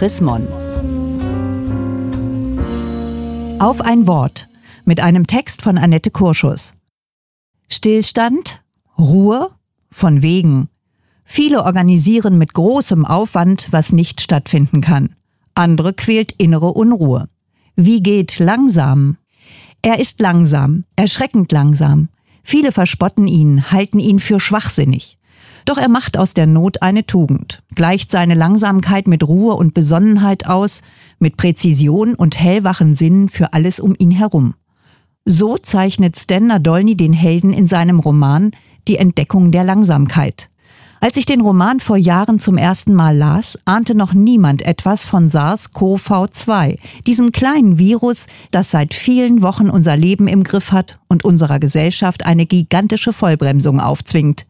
Chris Mon. Auf ein Wort mit einem Text von Annette Kurschus. Stillstand, Ruhe, von wegen. Viele organisieren mit großem Aufwand, was nicht stattfinden kann. Andere quält innere Unruhe. Wie geht langsam? Er ist langsam, erschreckend langsam. Viele verspotten ihn, halten ihn für schwachsinnig. Doch er macht aus der Not eine Tugend, gleicht seine Langsamkeit mit Ruhe und Besonnenheit aus, mit Präzision und hellwachen Sinnen für alles um ihn herum. So zeichnet Stan Nadolny den Helden in seinem Roman Die Entdeckung der Langsamkeit. Als ich den Roman vor Jahren zum ersten Mal las, ahnte noch niemand etwas von SARS-CoV-2, diesem kleinen Virus, das seit vielen Wochen unser Leben im Griff hat und unserer Gesellschaft eine gigantische Vollbremsung aufzwingt.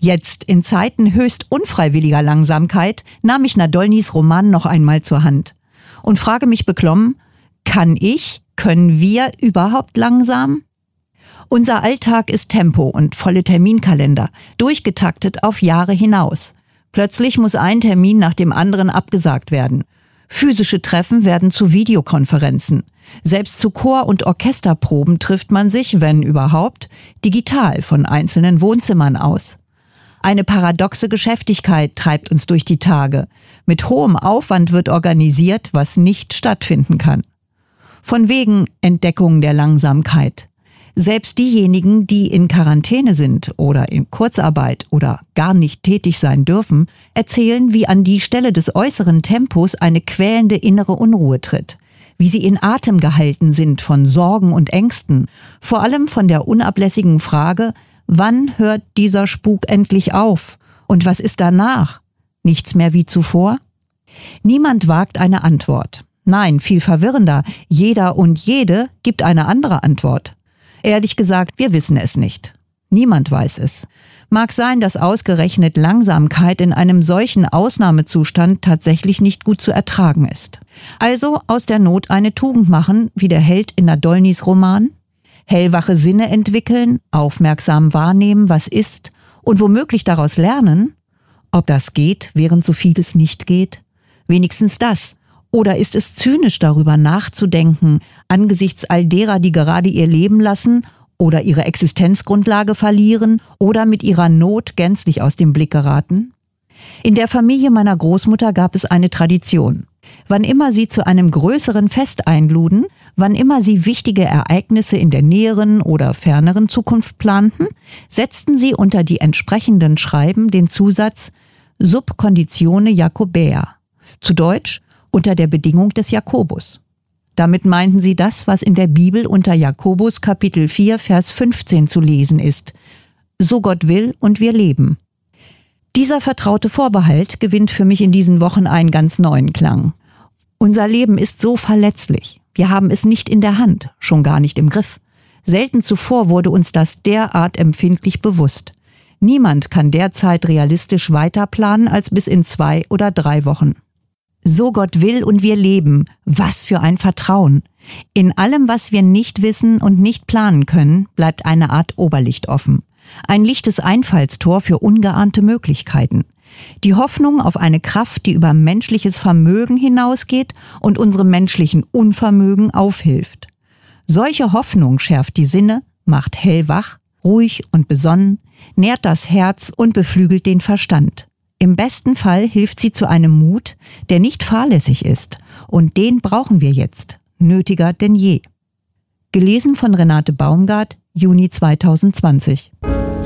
Jetzt, in Zeiten höchst unfreiwilliger Langsamkeit, nahm ich Nadolnys Roman noch einmal zur Hand und frage mich beklommen, kann ich, können wir überhaupt langsam? Unser Alltag ist Tempo und volle Terminkalender, durchgetaktet auf Jahre hinaus. Plötzlich muss ein Termin nach dem anderen abgesagt werden. Physische Treffen werden zu Videokonferenzen. Selbst zu Chor- und Orchesterproben trifft man sich, wenn überhaupt, digital von einzelnen Wohnzimmern aus. Eine paradoxe Geschäftigkeit treibt uns durch die Tage. Mit hohem Aufwand wird organisiert, was nicht stattfinden kann. Von wegen Entdeckung der Langsamkeit. Selbst diejenigen, die in Quarantäne sind oder in Kurzarbeit oder gar nicht tätig sein dürfen, erzählen, wie an die Stelle des äußeren Tempos eine quälende innere Unruhe tritt, wie sie in Atem gehalten sind von Sorgen und Ängsten, vor allem von der unablässigen Frage, Wann hört dieser Spuk endlich auf? Und was ist danach? Nichts mehr wie zuvor? Niemand wagt eine Antwort. Nein, viel verwirrender, jeder und jede gibt eine andere Antwort. Ehrlich gesagt, wir wissen es nicht. Niemand weiß es. Mag sein, dass ausgerechnet Langsamkeit in einem solchen Ausnahmezustand tatsächlich nicht gut zu ertragen ist. Also aus der Not eine Tugend machen, wie der Held in Nadolnys Roman? Hellwache Sinne entwickeln, aufmerksam wahrnehmen, was ist und womöglich daraus lernen? Ob das geht, während so vieles nicht geht? Wenigstens das. Oder ist es zynisch darüber nachzudenken, angesichts all derer, die gerade ihr Leben lassen oder ihre Existenzgrundlage verlieren oder mit ihrer Not gänzlich aus dem Blick geraten? In der Familie meiner Großmutter gab es eine Tradition. Wann immer sie zu einem größeren Fest einluden, wann immer sie wichtige Ereignisse in der näheren oder ferneren Zukunft planten, setzten sie unter die entsprechenden Schreiben den Zusatz Sub conditione Jacobäa, zu Deutsch unter der Bedingung des Jakobus. Damit meinten sie das, was in der Bibel unter Jakobus Kapitel 4 Vers 15 zu lesen ist. So Gott will und wir leben. Dieser vertraute Vorbehalt gewinnt für mich in diesen Wochen einen ganz neuen Klang. Unser Leben ist so verletzlich. Wir haben es nicht in der Hand, schon gar nicht im Griff. Selten zuvor wurde uns das derart empfindlich bewusst. Niemand kann derzeit realistisch weiter planen als bis in zwei oder drei Wochen. So Gott will und wir leben. Was für ein Vertrauen. In allem, was wir nicht wissen und nicht planen können, bleibt eine Art Oberlicht offen. Ein lichtes Einfallstor für ungeahnte Möglichkeiten. Die Hoffnung auf eine Kraft, die über menschliches Vermögen hinausgeht und unserem menschlichen Unvermögen aufhilft. Solche Hoffnung schärft die Sinne, macht hellwach, ruhig und besonnen, nährt das Herz und beflügelt den Verstand. Im besten Fall hilft sie zu einem Mut, der nicht fahrlässig ist, und den brauchen wir jetzt, nötiger denn je. Gelesen von Renate Baumgart, Juni 2020.